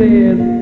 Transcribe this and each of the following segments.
says,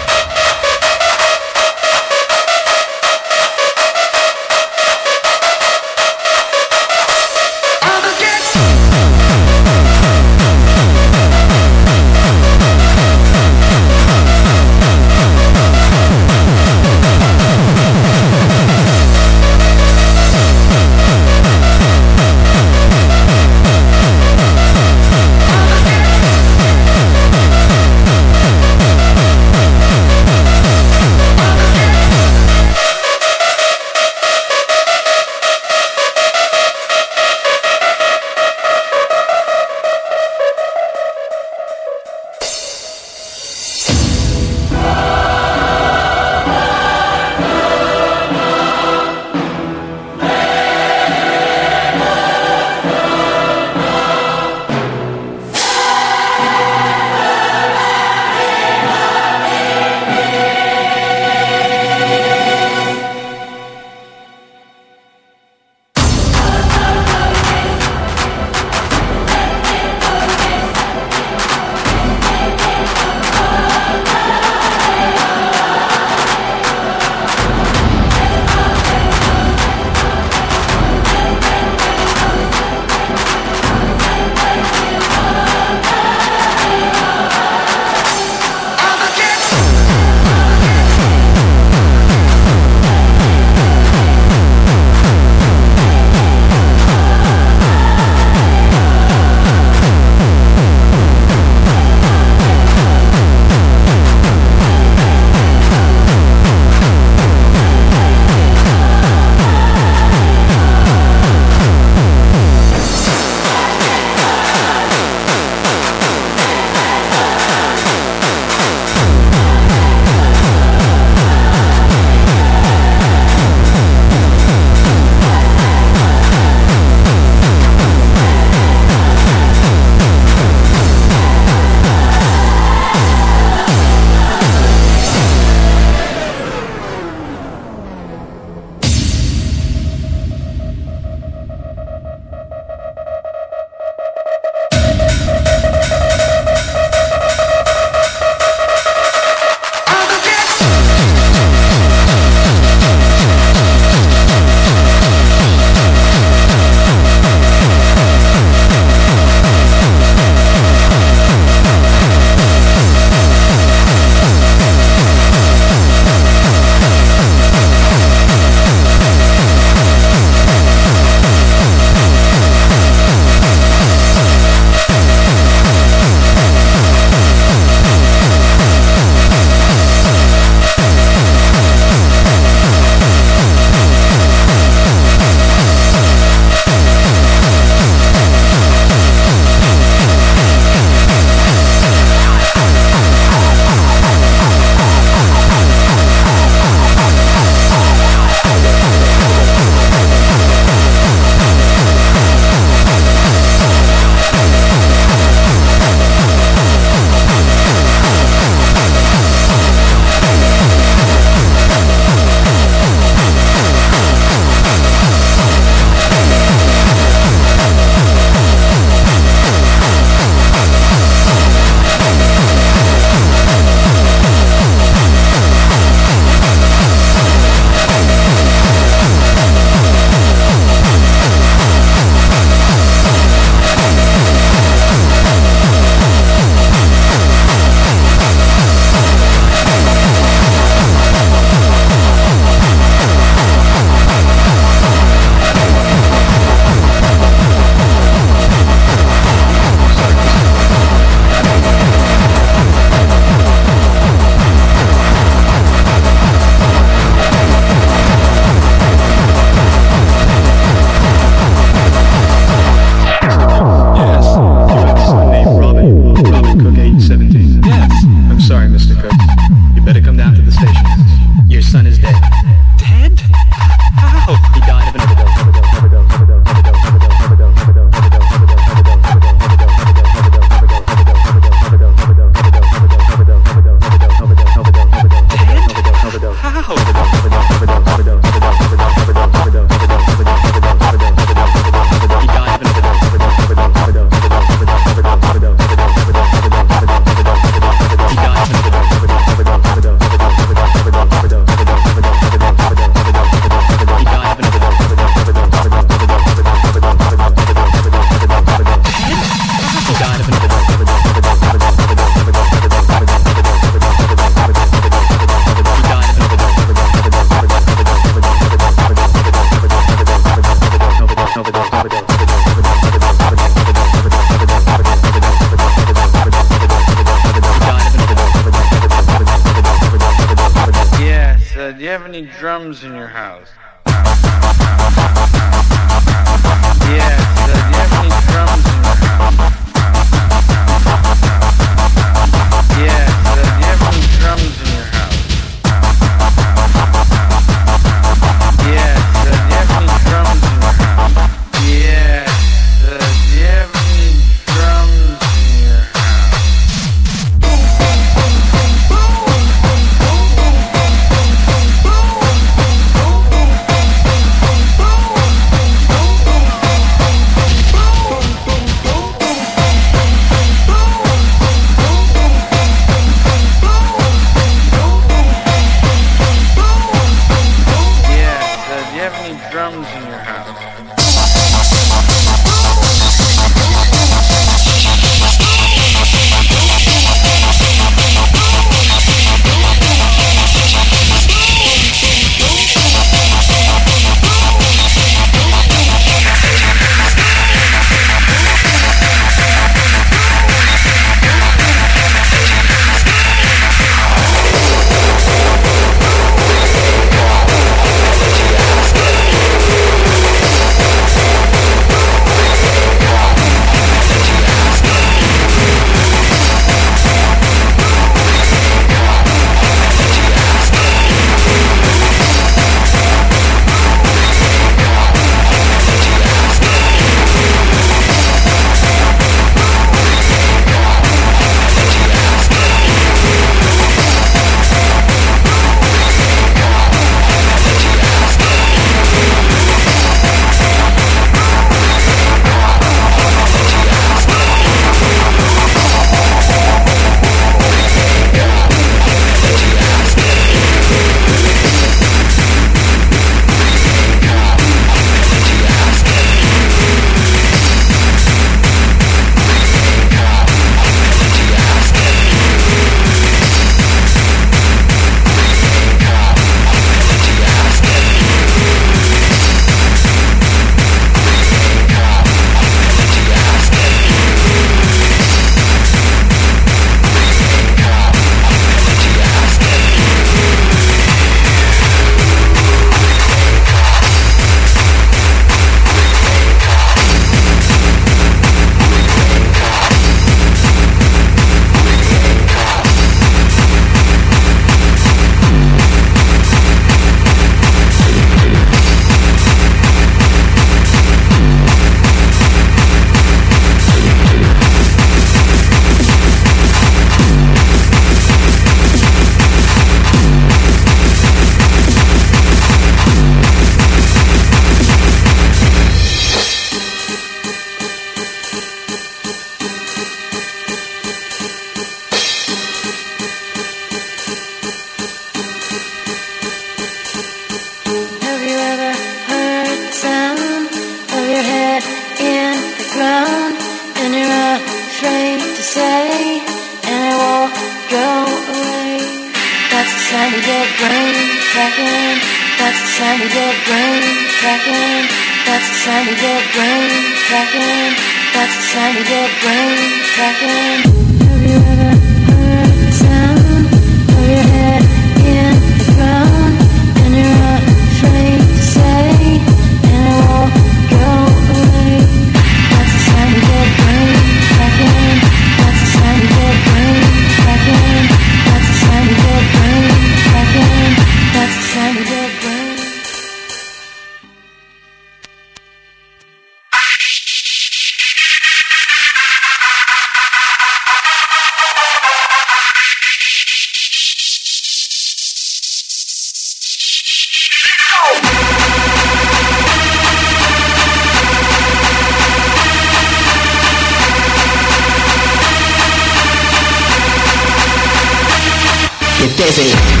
get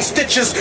stitches.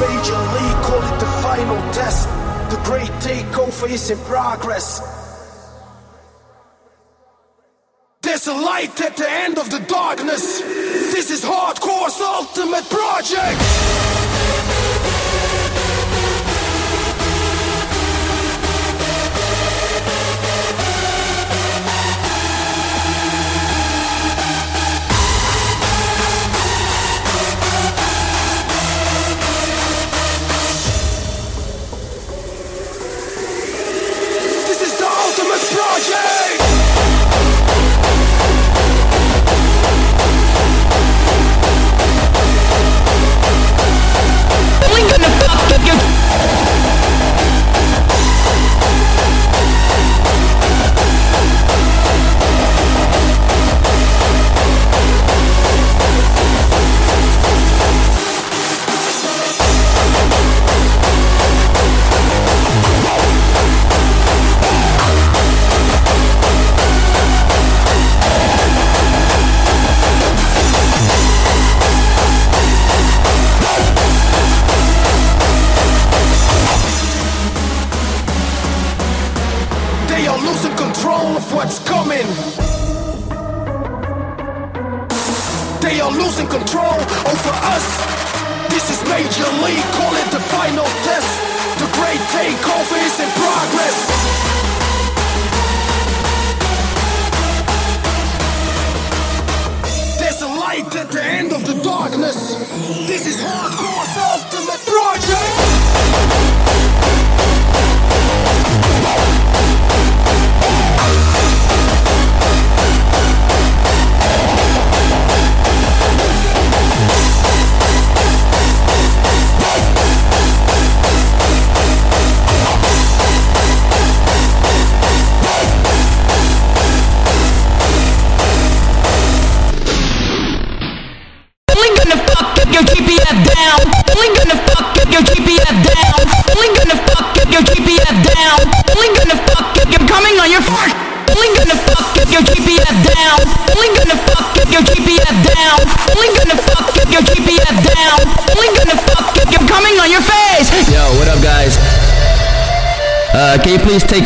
major league, call it the final test. The great takeover is in progress. There's a light at the end of the darkness. This is Hardcore's ultimate project. you.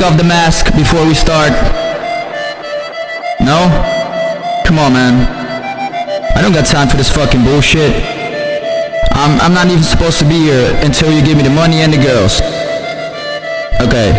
take off the mask before we start? No? Come on, man. I don't got time for this fucking bullshit. I'm, I'm not even supposed to be here until you give me the money and the girls. Okay,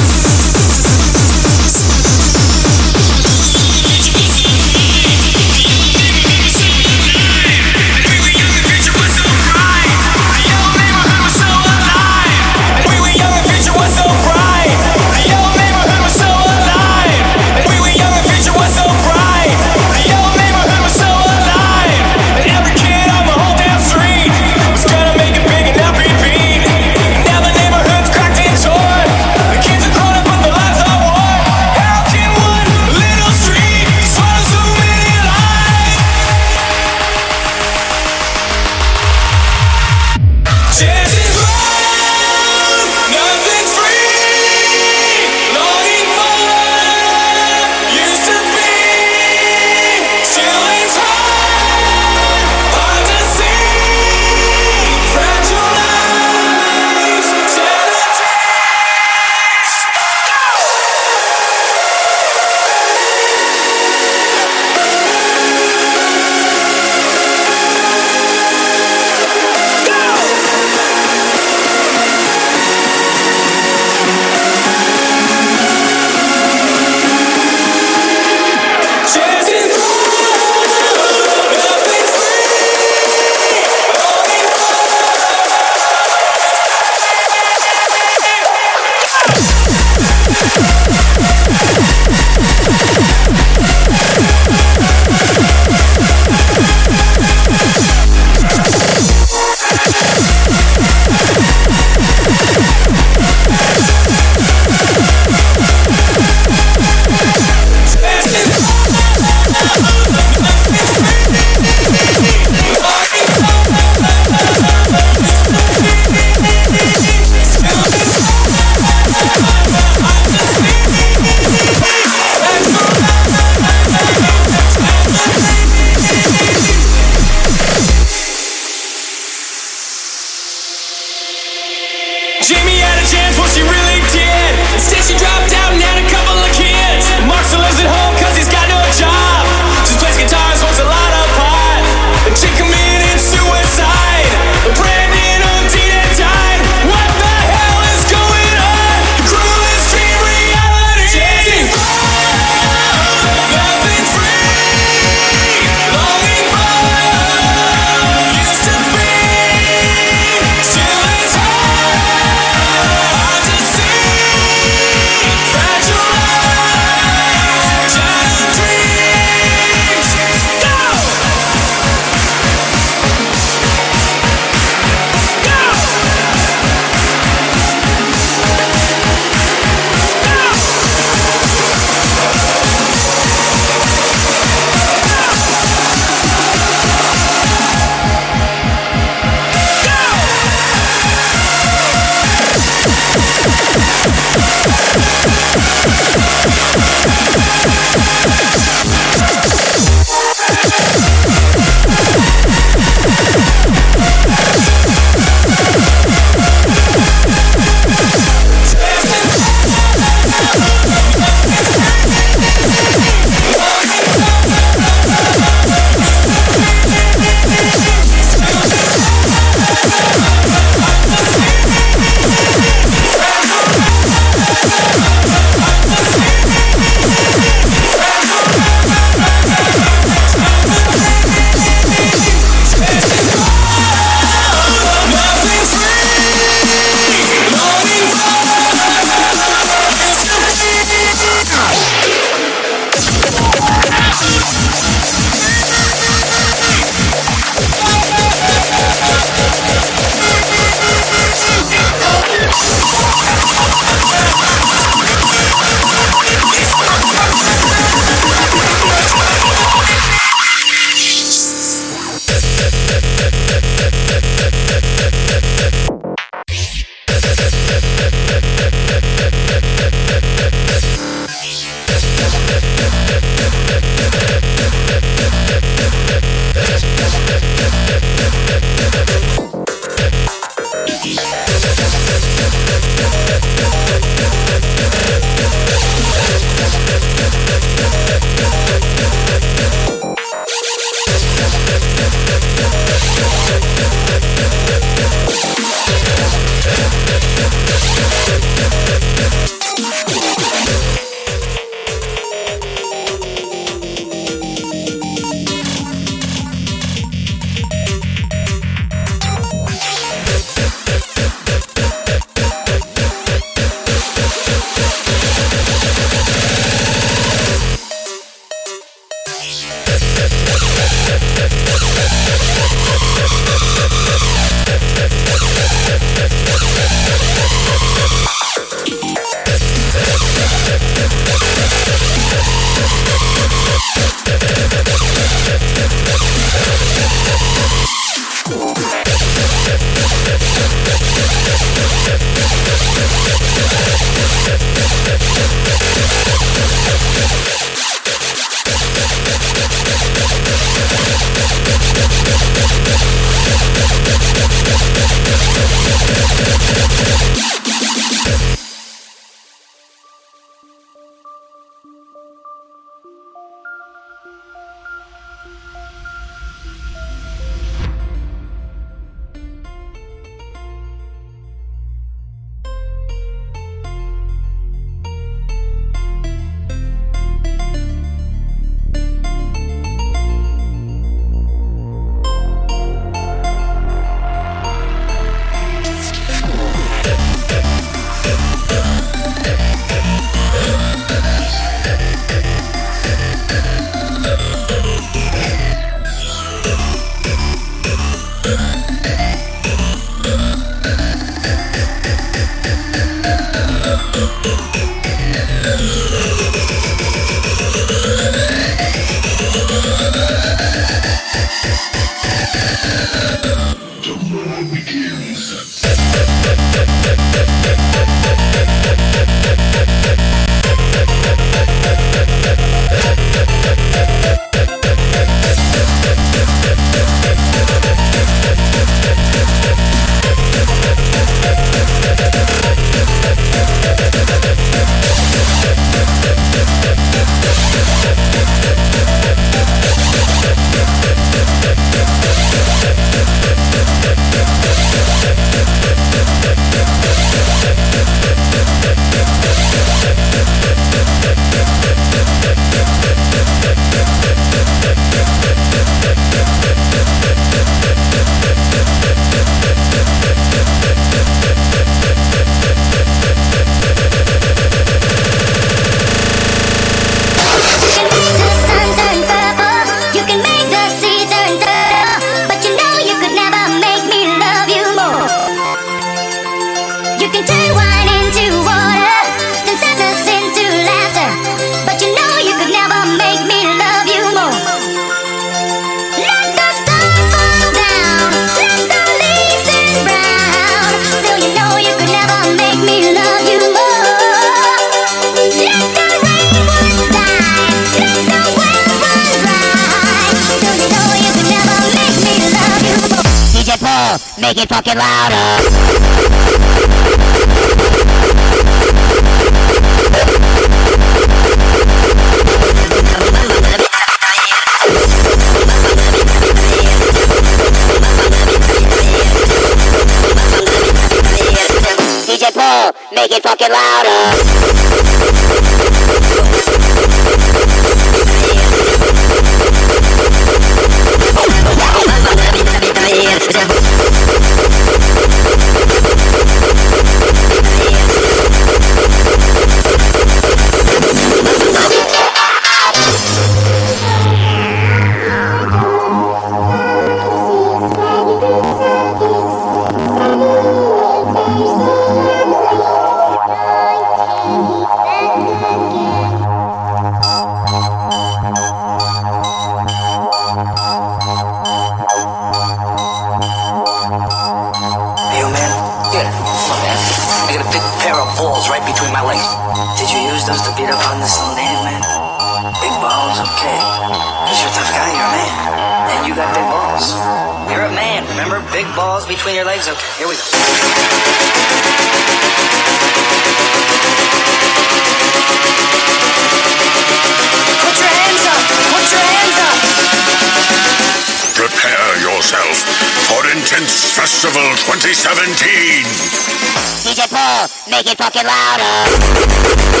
2017. DJ Paul, make it fucking louder.